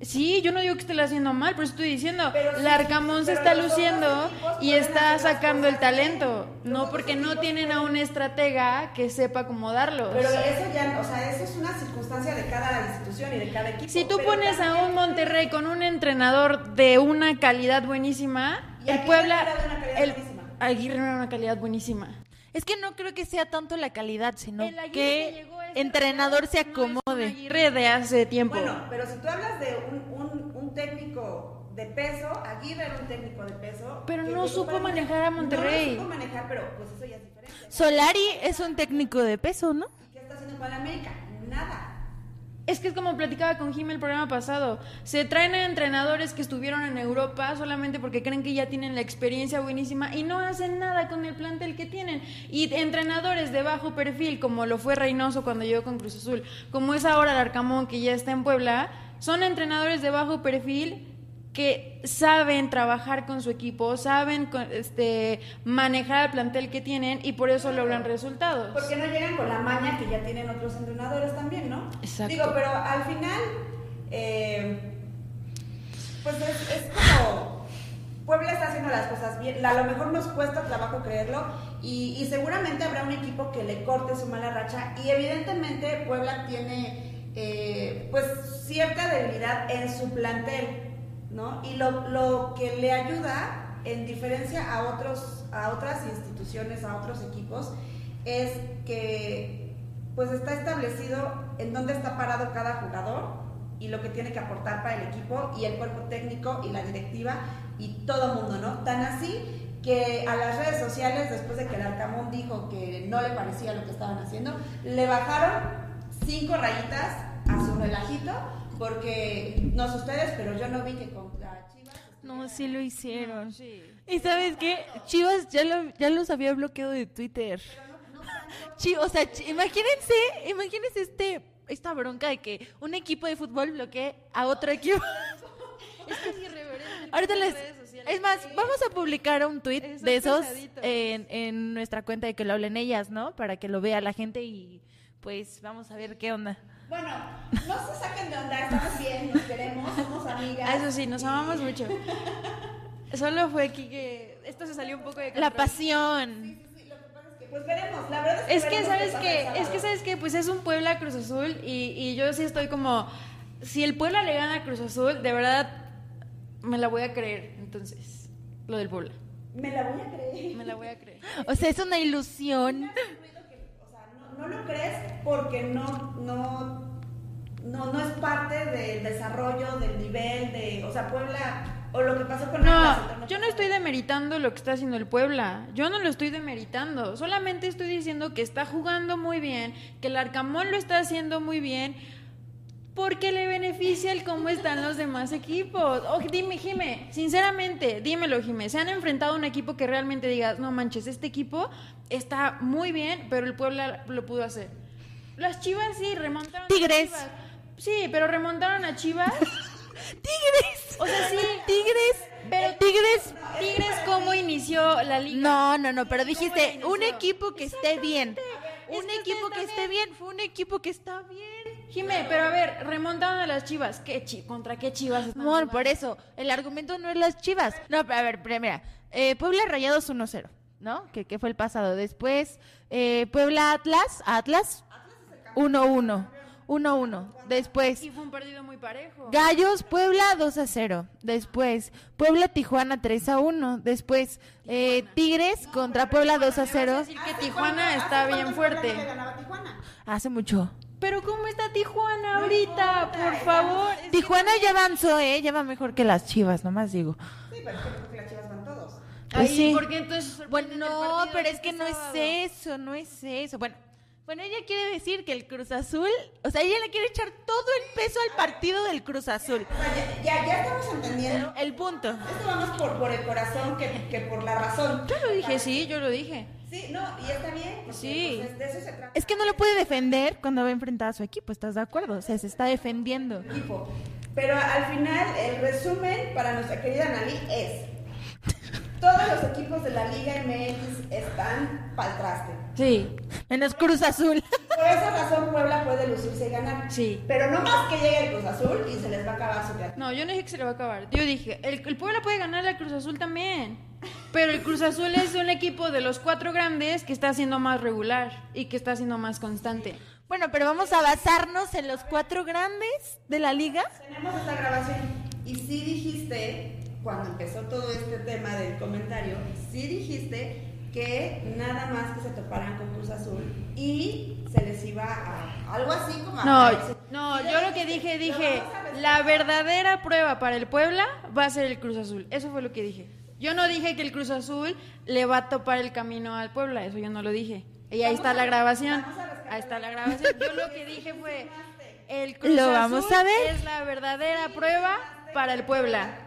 Sí, yo no digo que esté haciendo mal, pero estoy diciendo, Pero sí, Larcamón se está luciendo equipos y está sacando el talento. No, porque no tienen a un estratega que sepa acomodarlos. Pero eso ya, o sea, eso es una circunstancia de cada institución y de cada equipo. Si tú pones a un Monterrey con un entrenador de una calidad buenísima, Y el Aguirre Puebla, era de una calidad el buenísima. Aguirre era una calidad buenísima. Es que no creo que sea tanto la calidad, sino El que entrenador se Real no es un acomode. Aguirre de hace tiempo. Bueno, pero si tú hablas de un, un, un técnico de peso, Aguirre era un técnico de peso. Pero no supo manejar a Monterrey. No supo manejar, pero pues eso ya es diferente. Solari es un técnico de peso, ¿no? ¿Y qué está haciendo América? Nada. Es que es como platicaba con Jim el programa pasado. Se traen a entrenadores que estuvieron en Europa solamente porque creen que ya tienen la experiencia buenísima y no hacen nada con el plantel que tienen. Y entrenadores de bajo perfil, como lo fue Reynoso cuando llegó con Cruz Azul, como es ahora el Arcamón que ya está en Puebla, son entrenadores de bajo perfil que saben trabajar con su equipo, saben este, manejar el plantel que tienen y por eso logran resultados. Porque no llegan con la maña que ya tienen otros entrenadores también, ¿no? Exacto. Digo, pero al final, eh, pues es, es como Puebla está haciendo las cosas bien. A lo mejor nos cuesta trabajo creerlo y, y seguramente habrá un equipo que le corte su mala racha y evidentemente Puebla tiene eh, pues cierta debilidad en su plantel, ¿no? Y lo, lo que le ayuda en diferencia a otros a otras instituciones, a otros equipos es que pues está establecido en dónde está parado cada jugador y lo que tiene que aportar para el equipo y el cuerpo técnico y la directiva y todo el mundo, ¿no? Tan así que a las redes sociales, después de que el Arcamón dijo que no le parecía lo que estaban haciendo, le bajaron cinco rayitas a su relajito, porque no sé ustedes, pero yo no vi que contra Chivas. No, sí lo hicieron. Sí. Y sabes qué, Chivas ya, lo, ya los había bloqueado de Twitter. Chi- o sea, imagínense, imagínense este, esta bronca de que un equipo de fútbol bloquee a otro equipo. Es que es irreverente. Ahorita les... Es más, vamos a publicar un tweet de esos en, en nuestra cuenta de que lo hablen ellas, ¿no? Para que lo vea la gente y pues vamos a ver qué onda. Bueno, no se saquen de onda, estamos bien, nos queremos, somos amigas. Ah, Eso sí, nos amamos mucho. Solo fue aquí que esto se salió un poco de La control. pasión. Sí, sí, sí, lo que pasa es que, pues veremos, la verdad es que Es que sabes que, es que sabes que, pues es un Puebla Cruz Azul y, y yo sí estoy como, si el Puebla le gana a Cruz Azul, de verdad me la voy a creer. Entonces, lo del Puebla, Me la voy a creer. me la voy a creer. O sea, es una ilusión. No, no lo crees porque no, no, no, no es parte del desarrollo, del nivel, de, o sea, Puebla, o lo que pasó con No, torneo yo no estoy demeritando lo que está haciendo el Puebla. Yo no lo estoy demeritando. Solamente estoy diciendo que está jugando muy bien, que el Arcamón lo está haciendo muy bien, porque le beneficia el cómo están los demás equipos. Oh, dime, Jime, sinceramente, dímelo, Jime. ¿Se han enfrentado a un equipo que realmente digas, no manches, este equipo está muy bien, pero el Puebla lo pudo hacer? Las Chivas sí, remontaron. a Tigres. Chivas. Sí, pero remontaron a Chivas. ¡Tigres! O sea, sí. ¡Tigres! Pero ¡Tigres! Tigres, ¿cómo inició la liga? No, no, no, pero ¿Cómo dijiste un equipo que esté bien. Un equipo que esté bien, fue un equipo que está bien. Jimé, pero a ver, remontaron a las Chivas. ¿Qué chi ¿Contra qué Chivas están Amor, jugando? por eso, el argumento no es las chivas. No, pero a ver, pero mira, eh, Puebla Rayados 1-0, ¿no? Que, que fue el pasado. Después, eh, Puebla Atlas, Atlas 1-1. 1-1. Después, Y fue un partido muy parejo. Gallos Puebla 2 a 0. Después Puebla Tijuana 3 a 1. Después eh, Tigres contra Puebla 2 a Me vas 0. decir que Tijuana está bien fuerte. le ganaba a Tijuana? Hace mucho. Pero ¿cómo está Tijuana ahorita? Por favor. Es que Tijuana ya avanzó, eh, ya va mejor que las Chivas, nomás digo. Sí, pero es que las chivas van todos. Pues Ay, sí. ¿por qué entonces Bueno, no, pero es que no es eso, no es eso. Bueno, Bueno, ella quiere decir que el Cruz Azul, o sea, ella le quiere echar todo el peso al partido del Cruz Azul. O sea, ya, ya, estamos entendiendo. El punto. Esto vamos por, por el corazón que, que por la razón. Yo lo dije, sí, yo lo dije. Sí, no, y está bien. porque, Sí. pues, de eso se trata. Es que no lo puede defender cuando va a enfrentar a su equipo, ¿estás de acuerdo? O sea, se está defendiendo. Pero al final, el resumen para nuestra querida Nali es: todos los equipos de la Liga MX están pa'l traste. Sí, Menos Cruz Azul. Por esa razón, Puebla puede lucirse y ganar. sí. Pero no más que llegue el Cruz Azul y se les va a acabar su teatro. No, yo no dije que se le va a acabar. Yo dije, el, el Puebla puede ganar la Cruz Azul también. Pero el Cruz Azul es un equipo de los cuatro grandes que está siendo más regular y que está siendo más constante. Bueno, pero vamos a basarnos en los cuatro grandes de la liga. Tenemos esta grabación y sí dijiste, cuando empezó todo este tema del comentario, sí dijiste que nada más que se toparan con Cruz Azul y se les iba a algo así como a No, aparecer. no, yo lo que dije, dije, a la verdadera prueba para el Puebla va a ser el Cruz Azul. Eso fue lo que dije. Yo no dije que el Cruz Azul le va a topar el camino al Puebla, eso yo no lo dije. Y ahí está a- la grabación. a Ahí está la la grabación. Yo lo que dije fue, el Cruz Lo Azul vamos a ver. es la verdadera prueba para el Puebla.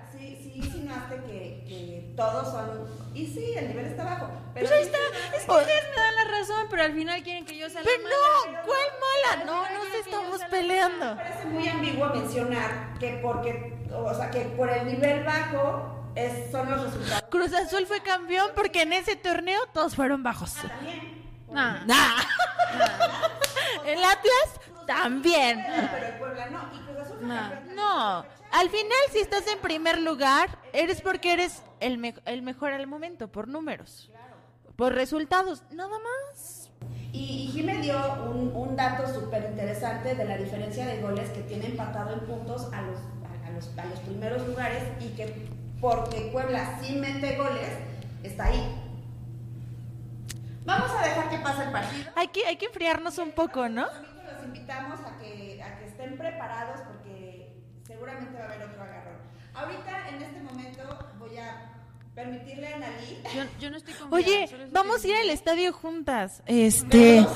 Que, que todos son... Y sí, el nivel está bajo. Pero Pues ahí está, insinuaste es que ustedes me dan la razón, pero al final quieren que yo sea la Pero mala. no, ¿cuál mala? No, no se estamos peleando. Me parece muy ambiguo mencionar que porque, o sea, que por el nivel bajo es, son los resultados. Cruz Azul fue campeón porque en ese torneo todos fueron bajos. También. Nah. Nah. El Atlas también. Pero el Puebla no. Y Cruz Azul fue No. No, al final si estás en primer lugar, eres porque eres el, me- el mejor al momento, por números, por resultados, nada más. Y, y Jimé dio un, un dato súper interesante de la diferencia de goles que tiene empatado en puntos a los, a, a los, a los primeros lugares y que porque Puebla sí mete goles, está ahí. Vamos a dejar que pase el partido. Hay que, hay que enfriarnos un poco, ¿no? Invitamos a que, a que estén preparados porque seguramente va a haber otro agarrón. Ahorita, en este momento, voy a permitirle a Nalí. Yo, yo no estoy confiada, Oye, vamos a ir al estadio juntas. Este.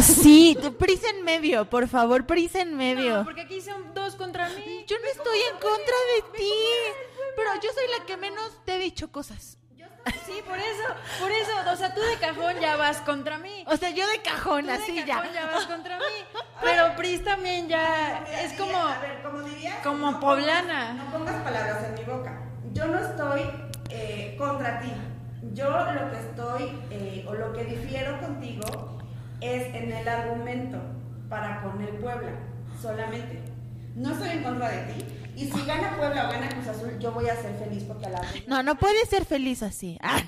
Sí, prisa en medio, por favor, prisa en medio. No, porque aquí son dos contra mí. Yo no estoy en contra de ti, pero yo soy la que menos te he dicho cosas. Sí, por eso, por eso, o sea, tú de cajón ya vas contra mí. O sea, yo de cajón, Tú de así cajón ya. ya vas contra mí. Pero Pris también ya es como A ver, como dirías, como no poblana. pongas- no pongas palabras en mi boca. Yo no estoy eh, contra ti. Yo lo que estoy, eh, o lo que difiero contigo, es en el argumento para con el Puebla, solamente. No estoy en contra de ti. Y si gana Puebla o gana Cruz Azul, yo voy a ser feliz porque a la vez. No, no puedes ser feliz así. Ah.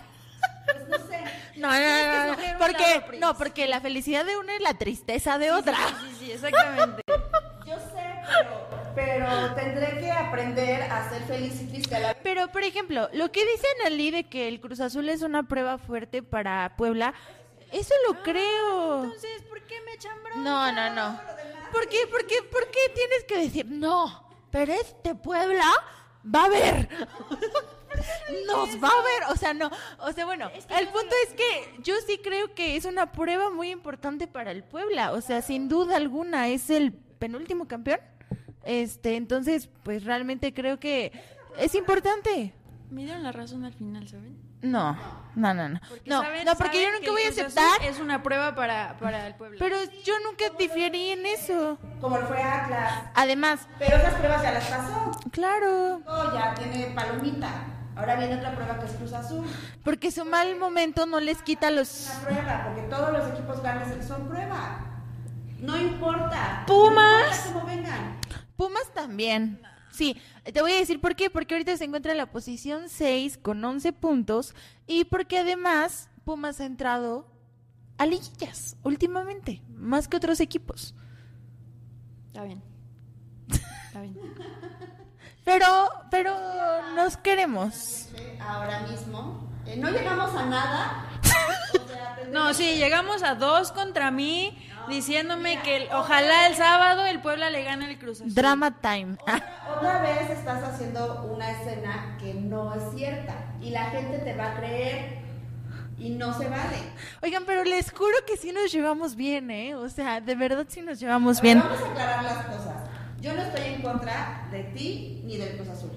Pues no sé. No, no, no, no, porque no, porque la felicidad de una es la tristeza de otra. Sí, sí, exactamente. Yo sé, pero, pero tendré que aprender a ser feliz y triste a la vez. Pero, por ejemplo, lo que dice Analí de que el Cruz Azul es una prueba fuerte para Puebla, eso lo creo. Entonces, ¿por qué me echan bronca? No, no, no. ¿Por qué, por qué, por qué tienes que decir no? Pero este Puebla va a ver. Nos va a ver, o sea, no, o sea, bueno, el punto es que yo sí creo que es una prueba muy importante para el Puebla, o sea, sin duda alguna es el penúltimo campeón. Este, entonces, pues realmente creo que es importante. Me dieron la razón al final, ¿saben? No, no, no, no. Porque No, saben- no, porque yo nunca voy a aceptar, Es una prueba para, para el pueblo. pero yo nunca diferí en eso. Como fue Atlas. Además, Pero esas pruebas ya las pasó. claro, Oh, ya tiene palomita. Ahora viene otra prueba que es Cruz Azul. porque su mal momento no les quita los... Una prueba, porque todos los equipos grandes son prueba. No importa. Pumas. No importa cómo vengan. Pumas también. Sí, te voy a decir por qué. Porque ahorita se encuentra en la posición 6 con 11 puntos y porque además Pumas ha entrado a liguillas últimamente, más que otros equipos. Está bien. Está bien. Pero, pero nos queremos. Ahora mismo. Eh, no llegamos a nada. O sea, tendremos- No, sí, llegamos a dos contra mí diciéndome que el- ojalá el sábado el Puebla le gane el Cruz Azul. Drama time. Otra vez estás haciendo una escena que no es cierta. Y la gente te va a creer. Y no se vale. Oigan, pero les juro que sí nos llevamos bien, ¿eh? O sea, de verdad sí nos llevamos bien. Vamos a aclarar las cosas. Yo no estoy en contra de ti ni del Cruz Azul.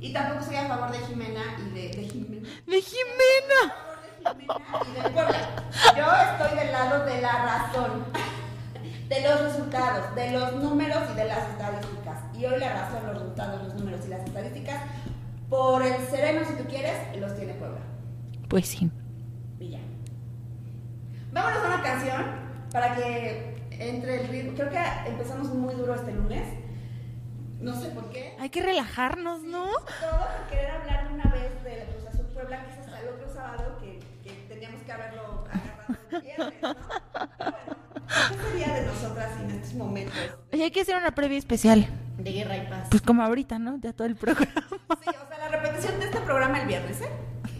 Y tampoco estoy a favor de Jimena y de, de Jimena. De Jimena. A favor de Jimena y Puebla. Yo estoy del lado de la razón, de los resultados, de los números y de las estadísticas. Y hoy la razón, los resultados, los números y las estadísticas, por el sereno, si tú quieres, los tiene Puebla. Pues sí. Y ya. Vámonos a una canción para que entre el ritmo. Creo que empezamos muy duro este lunes. No sé por qué. Hay que relajarnos, ¿no? Todo por querer hablar una vez de la Cruz Azul Puebla, que es hasta el otro sábado que, que teníamos que haberlo agarrado el viernes, ¿no? Bueno, ¿qué sería de nosotras en estos momentos Oye, hay que hacer una previa especial. de guerra y paz? Pues como ahorita, ¿no? Ya todo el programa. Sí, o sea, la repetición de este programa el viernes, ¿eh?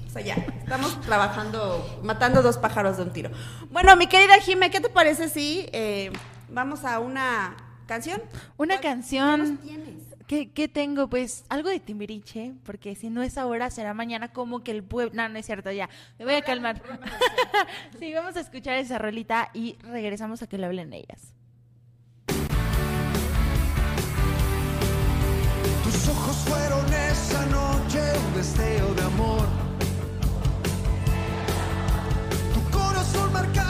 O sea, ya, estamos trabajando, matando dos pájaros de un tiro. Bueno, mi querida Jime, ¿qué te parece si eh, vamos a una canción? Una ¿Cuál- canción. qué nos tienes? ¿Qué, qué tengo? Pues algo de Timbiriche, porque si no es ahora, será mañana como que el pueblo... No, no es cierto, ya. Me voy a calmar. sí, vamos a escuchar esa rolita y regresamos a que lo hablen ellas. Tus ojos fueron esa noche un deseo de amor. Tu corazón marcaba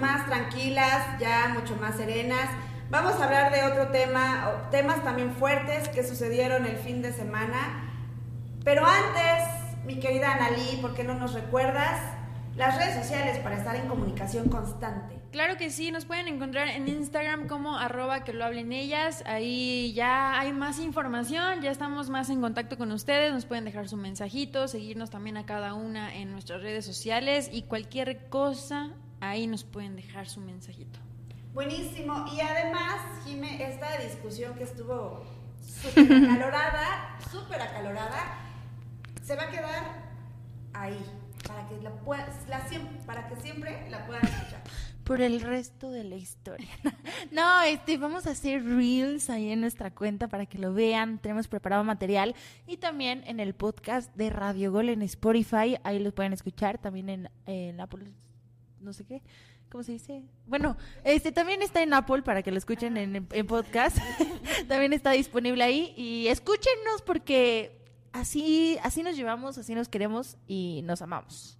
más tranquilas, ya mucho más serenas. Vamos a hablar de otro tema, temas también fuertes que sucedieron el fin de semana. Pero antes, mi querida Analí, ¿por qué no nos recuerdas las redes sociales para estar en comunicación constante. Claro que sí, nos pueden encontrar en Instagram como arroba que lo hablen ellas. Ahí ya hay más información, ya estamos más en contacto con ustedes. Nos pueden dejar su mensajito, seguirnos también a cada una en nuestras redes sociales y cualquier cosa, ahí nos pueden dejar su mensajito. Buenísimo. Y además, Jime, esta discusión que estuvo súper acalorada, súper acalorada, se va a quedar ahí, para que, la pueda- la para que siempre la puedan escuchar. Por el resto de la historia. No, este, vamos a hacer reels ahí en nuestra cuenta para que lo vean. Tenemos preparado material y también en el podcast de Radio Gol en Spotify. Ahí lo pueden escuchar. También en, en Apple, no sé qué. ¿Cómo se dice? Bueno, este también está en Apple para que lo escuchen en, podcast. también está disponible ahí. Y escúchenos porque así, así nos llevamos, así nos queremos y nos amamos.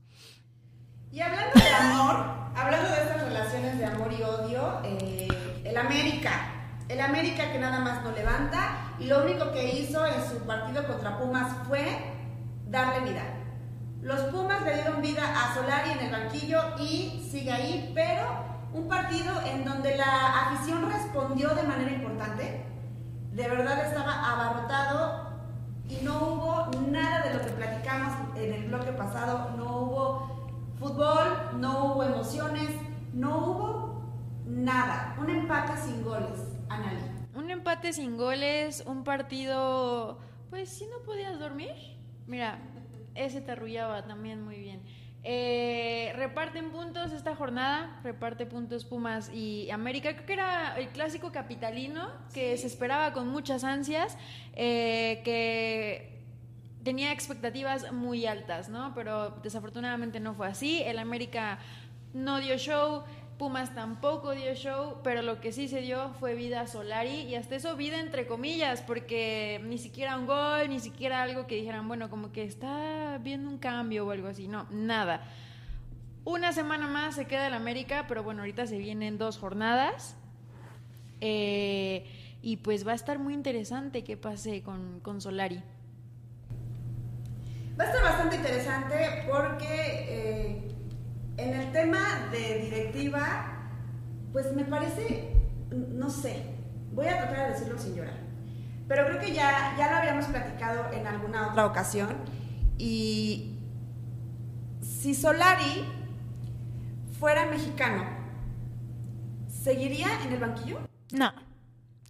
Y hablando de amor, hablando de estas relaciones de amor y odio, eh, el América, el América que nada más no levanta y lo único que hizo en su partido contra Pumas fue darle vida. Los Pumas le dieron vida a Solari en el banquillo y sigue ahí, pero un partido en donde la afición respondió de manera importante, de verdad estaba abarrotado y no hubo nada de lo que platicamos en el bloque pasado, no hubo fútbol, no hubo emociones, no hubo nada, un empate sin goles, Analí. Un empate sin goles, un partido, pues si no podías dormir. Mira, ese te arrullaba también muy bien. Eh, reparten puntos esta jornada, reparte puntos Pumas y América. Creo que era el clásico capitalino que se esperaba con muchas ansias, eh, que tenía expectativas muy altas, ¿no? Pero desafortunadamente no fue así. El América no dio show, Pumas tampoco dio show, pero lo que sí se dio fue vida a Solari y hasta eso vida entre comillas, porque ni siquiera un gol, ni siquiera algo que dijeran, bueno, como que está viendo un cambio o algo así, no, nada. Una semana más se queda el América, pero bueno, ahorita se vienen dos jornadas. Eh, y pues va a estar muy interesante qué pase con, con Solari. Va a estar bastante interesante porque eh, en el tema de directiva, pues me parece, no sé, voy a tratar de decirlo sin llorar, pero creo que ya, ya lo habíamos platicado en alguna otra ocasión y si Solari fuera mexicano, ¿seguiría en el banquillo? No,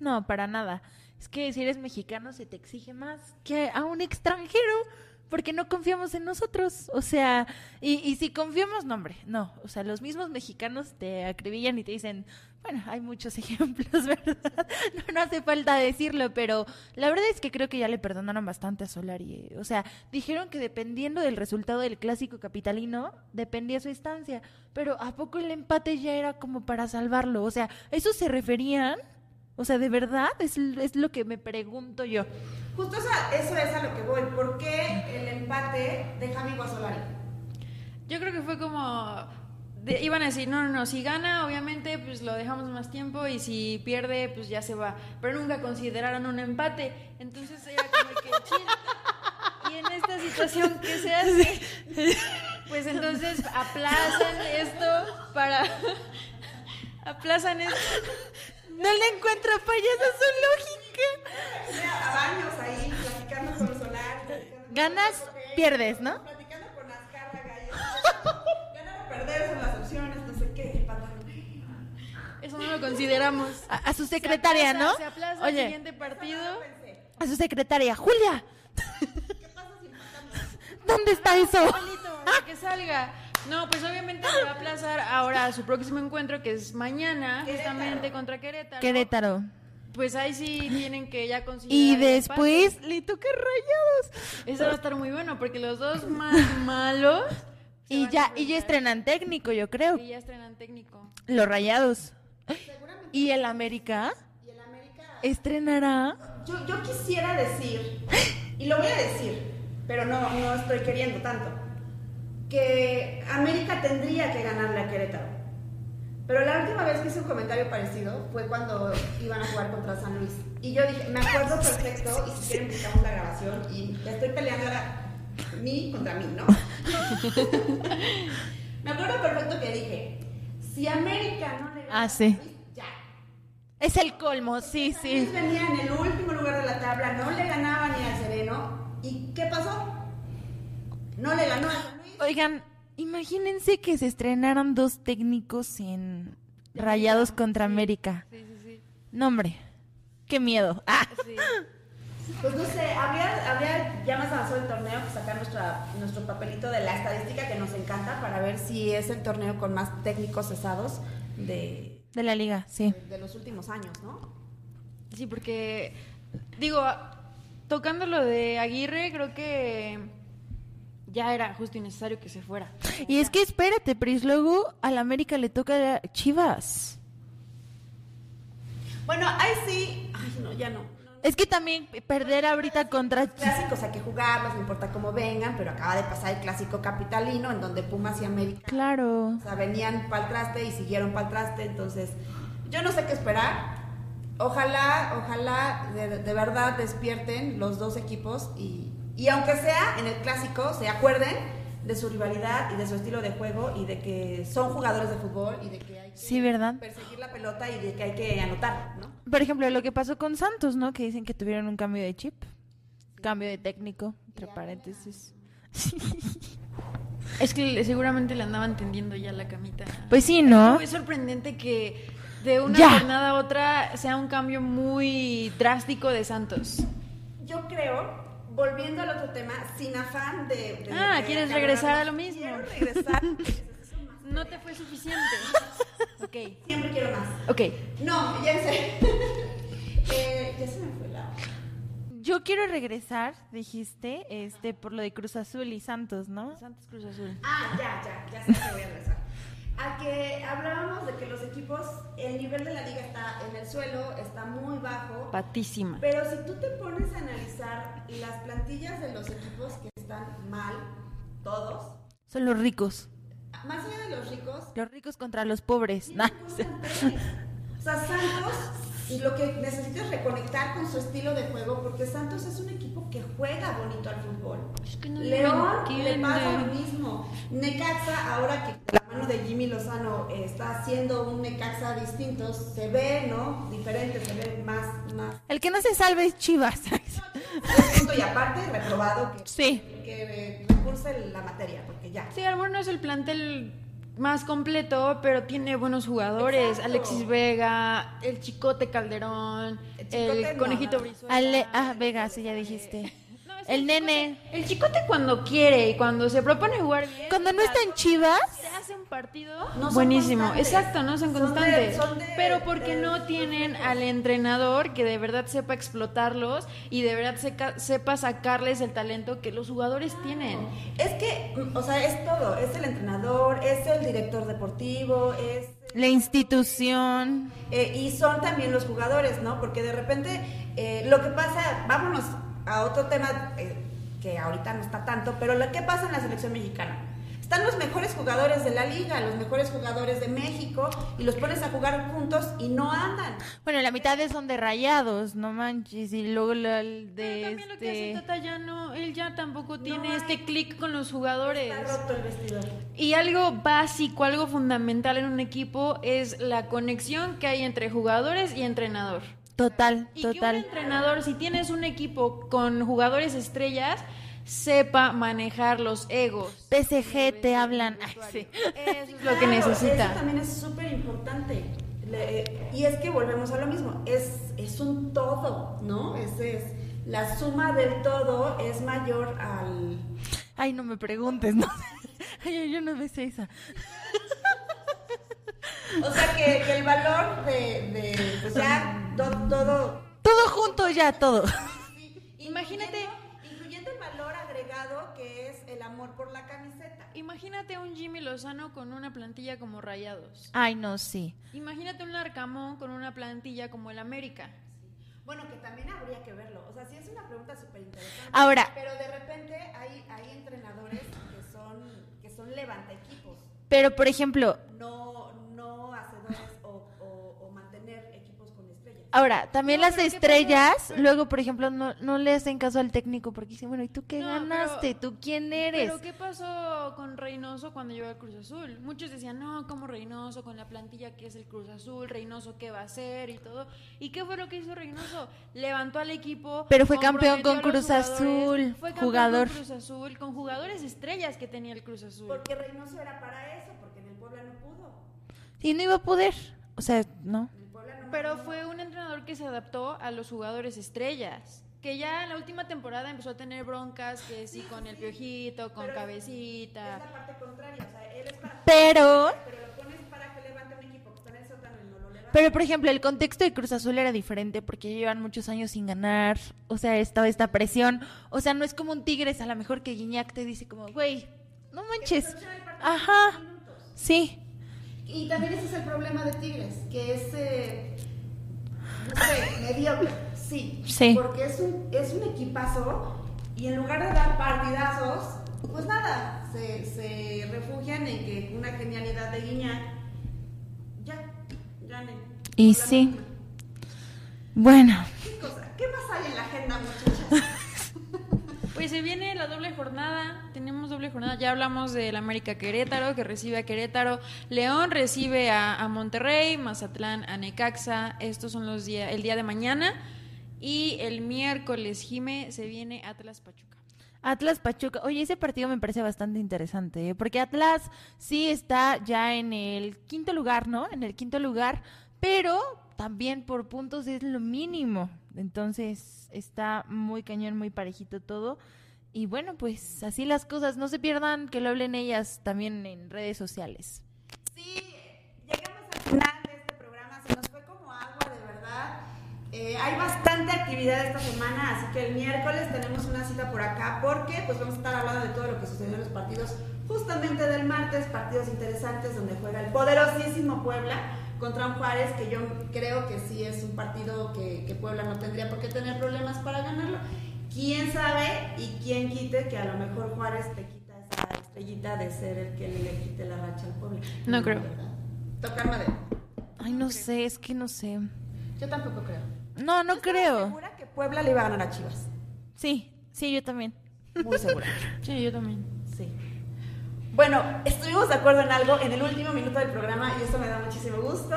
no, para nada. Es que si eres mexicano se te exige más que a un extranjero porque no confiamos en nosotros. O sea, y, y si confiamos, no, hombre, no. O sea, los mismos mexicanos te acribillan y te dicen, bueno, hay muchos ejemplos, ¿verdad? No, hace falta decirlo, pero la verdad es que creo que ya le perdonaron bastante a Solari. eh. O sea, dijeron que dependiendo del resultado del clásico capitalino, dependía su estancia. Pero ¿a poco el empate ya era como para salvarlo? O sea, ¿a ¿eso se referían? O sea, ¿de verdad? Es, es lo que me pregunto yo. Justo eso, eso es a lo que voy. ¿Por qué el empate deja vivo a Solari? Yo creo que fue como de- iban a decir, no, no, no, si gana, obviamente, pues lo dejamos más tiempo y si pierde, pues ya se va. Pero nunca consideraron un empate. Entonces era como que chin. Y en esta situación, ¿qué se hace? Pues entonces aplazan esto para. aplazan esto. No le encuentro fallas a su lógica. Mira, a baños ahí, platicando con Solari. platicando con- Ganas, con- pierdes, ¿no? Platicando con Azcárraga. y- Ganar o perder son las opciones, no sé qué. patrón. Eso no lo consideramos. A, a su secretaria, Se aplaza- ¿no? Se aplaza el Oye, siguiente partido. A su secretaria, Julia. ¿qué pasa si? ¿Dónde está eso? Igualito, para que salga. No, pues obviamente se va a aplazar ahora a su próximo encuentro, que es mañana, Querétaro. justamente contra Querétaro. Querétaro. Pues ahí sí tienen que ya considerar. Y después le toca rayados. Eso va a estar muy bueno, porque los dos más malos. Y ya, y ya estrenan técnico, yo creo. Y ya estrenan técnico. Los rayados. ¿Y el América? Y el América. ¿Estrenará? Yo, yo quisiera decir, y lo voy a decir, pero no, no estoy queriendo tanto, que América tendría que ganarle a Querétaro. Pero la última vez que hice un comentario parecido fue cuando iban a jugar contra San Luis. Y yo dije, me acuerdo perfecto, y si quieren buscamos la grabación, y estoy peleando ahora mí contra mí, ¿no? Me acuerdo perfecto que dije, si América no le gana Ah, a sí. San Luis, ya. Es el colmo, sí, San Luis sí. venía en el último lugar de la tabla, no le ganaba ni al Sereno. ¿Y qué pasó? No le ganó. Oigan, imagínense que se estrenaron dos técnicos en Rayados contra América. Sí, sí, sí. No, hombre, qué miedo. Ah, sí. Pues no sé, habría, habría ya más avanzado el torneo que sacar nuestra, nuestro papelito de la estadística que nos encanta para ver si es el torneo con más técnicos cesados de, de la liga, sí. de los últimos años, ¿no? Sí, porque, digo, tocando lo de Aguirre, creo que ya era justo y necesario que se fuera. Y es que espérate, Pris, luego al América le toca a Chivas. Bueno, ahí sí, ay no, ya no. Es que también perder ahorita contra Chivas. Clásicos hay que jugarlos, no importa cómo vengan, pero acaba de pasar el clásico capitalino en donde Pumas y América Claro. O sea, venían para el traste y siguieron para el traste, entonces yo no sé qué esperar. Ojalá, ojalá de, de verdad despierten los dos equipos y, y aunque sea en el clásico, se acuerden de su rivalidad y de su estilo de juego y de que son jugadores de fútbol y de que hay que Sí, ¿verdad? perseguir la pelota y de que hay que anotar, ¿no? Por ejemplo, lo que pasó con Santos, ¿no? Que dicen que tuvieron un cambio de chip. Cambio de técnico, entre paréntesis. Es que seguramente le andaban tendiendo ya la camita. Pues sí, ¿no? Es sorprendente que de una Ya. jornada a otra sea un cambio muy drástico de Santos. Yo creo, volviendo al otro tema, sin afán de... de- Ah, de ¿quieres regresar a lo mismo? Quiero regresar. No te fue suficiente. Ok. Siempre quiero más. Ok. No, ya sé. Eh, ya se me fue la. Yo quiero regresar, dijiste, este, por lo de Cruz Azul y Santos, ¿no? Santos Cruz Azul. Ah, ya, ya, ya sé que voy a regresar. A que hablábamos de que los equipos, el nivel de la liga está en el suelo, está muy bajo. Patísima. Pero si tú te pones a analizar las plantillas de los equipos que están mal, todos, Son los ricos. más allá de los ricos, Los ricos contra los pobres. Nah. O sea, Santos, lo que necesita es reconectar con su estilo de juego, porque Santos es un equipo que juega bonito al fútbol. Es que no León le pasa lo mismo. Necaxa, ahora que mano de Jimmy Lozano está haciendo un Necaxa distinto, se ve, ¿no? Diferente, se ve más, más. El que no se salve es Chivas. Y aparte, reprobado que, Sí. que eh, recurse la materia, porque ya. Sí, a lo mejor no es el plantel más completo, pero tiene buenos jugadores. Exacto. Alexis Vega, el Chicote Calderón, El el, no, Conejito no. Brizuela. Ale, ah, Vega, sí, ya dijiste. Es El nene. El Chicote cuando quiere y cuando se propone jugar bien. Cuando no está en Chivas, se hace un partido No son buenísimo. constantes. Exacto, no son Son de- constantes. son de- pero porque de no tienen al entrenador que de verdad sepa explotarlos y de verdad seca- sepa sacarles el talento que los jugadores tienen. Es que, mm, o sea, es todo. Es el entrenador, es el director deportivo, es... la institución. eh, y son también los jugadores, ¿no? Porque de repente eh, lo que pasa, vámonos a otro tema eh, que ahorita no está tanto, pero lo que pasa en la selección mexicana. Están los mejores jugadores de la liga, los mejores jugadores de México, y los pones a jugar juntos y no andan. Bueno, la mitad de son de rayados, no manches. Y luego la el Pero de también lo que hace este. Tata ya no, él ya tampoco tiene hay- este clic con los jugadores. Está roto el vestidor. Y algo básico, algo fundamental en un equipo es la conexión que hay entre jugadores y entrenador. Total, Y que un total. entrenador, si tienes un equipo con jugadores estrellas, sepa manejar los egos. PSG te hablan. Ay, sí. Eso es lo que necesita. Eso también es súper importante. Le- y es que volvemos a lo mismo. Es, es un todo, ¿no? Ese es, la suma del todo es mayor al. Ay, no me preguntes, no. Ay, yo no me sé esa. O sea, que, que el valor de. de, pues ya, to- todo. Todo junto ya, todo. Imagínate, Incluyendo el valor agregado que es el amor por la camiseta. imagínate un Jimmy Lozano con una plantilla como Rayados. Ay, no, sí. Imagínate un Larcamón con una plantilla como el América. Bueno, que también habría que verlo. O sea, sí es una pregunta súper interesante. Ahora- Pero de repente hay, hay entrenadores que son, que son levanta equipos. Pero, por ejemplo, no, Ahora, también No, las pero ¿qué estrellas, luego, por ejemplo, no, no le hacen caso al técnico porque dicen, bueno, ¿y tú qué No, ganaste? pero- ¿Tú quién eres? Pero ¿qué pasó con Reynoso cuando llegó al Cruz Azul? Muchos decían, no, como Reynoso, con la plantilla que es el Cruz Azul, Reynoso qué va a hacer y todo. ¿Y qué fue lo que hizo Reynoso? Levantó al equipo. Pero fue campeón con Cruz Azul, Fue campeón jugador. con Cruz Azul, con jugadores estrellas que tenía el Cruz Azul. Porque Reynoso era para eso, porque en el Puebla no pudo. Y no iba a poder. O sea, no. Pero fue un entrenador que se adaptó a los jugadores estrellas. Que ya en la última temporada empezó a tener broncas, que sí, con el piojito, con Pero cabecita. Es la parte contraria, o sea, él es para... Pero, Pero lo pones para que levante un equipo que está en el sótano y no lo levanta. pero por ejemplo, el contexto de Cruz Azul era diferente porque llevan muchos años sin ganar. O sea, estaba esta presión. O sea, no es como un Tigres, a lo mejor que Guiñac te dice como, güey, no manches. Ajá. Sí. Y también ese es el problema de Tigres, que es, eh, no sé, mediocre, sí. Sí. Porque es un, es un equipazo y en lugar de dar partidazos, pues nada, se, se refugian en que una genialidad de Guiñac, ya, ganen. Y sí. misma. Bueno, ¿Qué cosa? ¿Qué más hay en la agenda, muchachas? Pues se viene la doble jornada, tenemos doble jornada, ya hablamos del América Querétaro, que recibe a Querétaro, León recibe a, a Monterrey, Mazatlán a Necaxa, estos son los días, el día de mañana, y el miércoles, Jime, se viene Atlas Pachuca. Atlas Pachuca. Oye, ese partido me parece bastante interesante, ¿eh? porque Atlas sí está ya en el quinto lugar, ¿no? En el quinto lugar, pero también por puntos es lo mínimo. Entonces está muy cañón, muy parejito todo. Y bueno, pues así las cosas. No se pierdan que lo hablen ellas también en redes sociales. Sí, llegamos al final de este programa, se nos fue como agua, de verdad. Eh, hay bastante actividad esta semana, así que el miércoles tenemos una cita por acá porque pues vamos a estar hablando de todo lo que sucedió en los partidos justamente del martes, partidos interesantes donde juega el poderosísimo Puebla contra un Juárez que yo creo que sí es un partido que, que Puebla no tendría por qué tener problemas para ganarlo. Quién sabe y quién quite que a lo mejor Juárez te quita esa estrellita de ser el que le quite la racha al Puebla. No creo. Tocar madera. Ay, no sé, es que no sé. Yo tampoco creo. No, no Yo creo. segura que Puebla le iba a ganar a Chivas. Sí, sí, yo también. Muy segura. Sí, yo también. sí. Bueno, estuvimos de acuerdo en algo en el último minuto del programa y esto me da muchísimo gusto.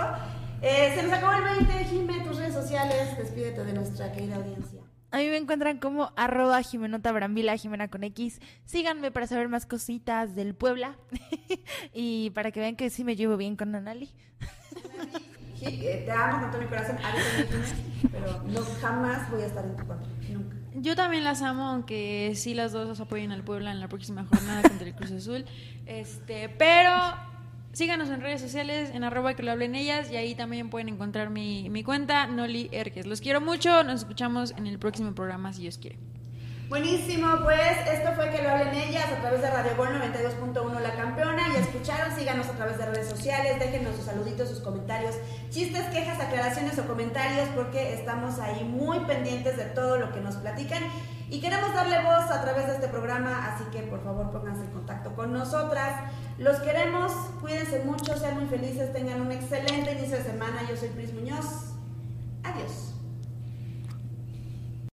Eh, se nos acabó el 20, Jimé, tus redes sociales, despídete de nuestra querida audiencia. A mí me encuentran como arroba Jimenota Brambila, Jimena con X. Síganme para saber más cositas del Puebla y para que vean que sí me llevo bien con Anali. Eh, te amo con todo mi corazón, pero no jamás voy a estar en tu contra, nunca. Yo también las amo, aunque sí las dos apoyen al Puebla en la próxima jornada contra el Cruz Azul. Este, pero síganos en redes sociales, en arroba que lo hablen ellas, y ahí también pueden encontrar mi, mi cuenta, Noli Erges. Los quiero mucho, nos escuchamos en el próximo programa, si Dios quiere. Buenísimo, pues esto fue que lo hablen ellas a través de Radio Gol 92.1 La Campeona. Ya escucharon, síganos a través de redes sociales, déjenos sus saluditos, sus comentarios, chistes, quejas, aclaraciones o comentarios, porque estamos ahí muy pendientes de todo lo que nos platican y queremos darle voz a través de este programa, así que por favor pónganse en contacto con nosotras. Los queremos, cuídense mucho, sean muy felices, tengan un excelente inicio de semana. Yo soy Pris Muñoz. Adiós.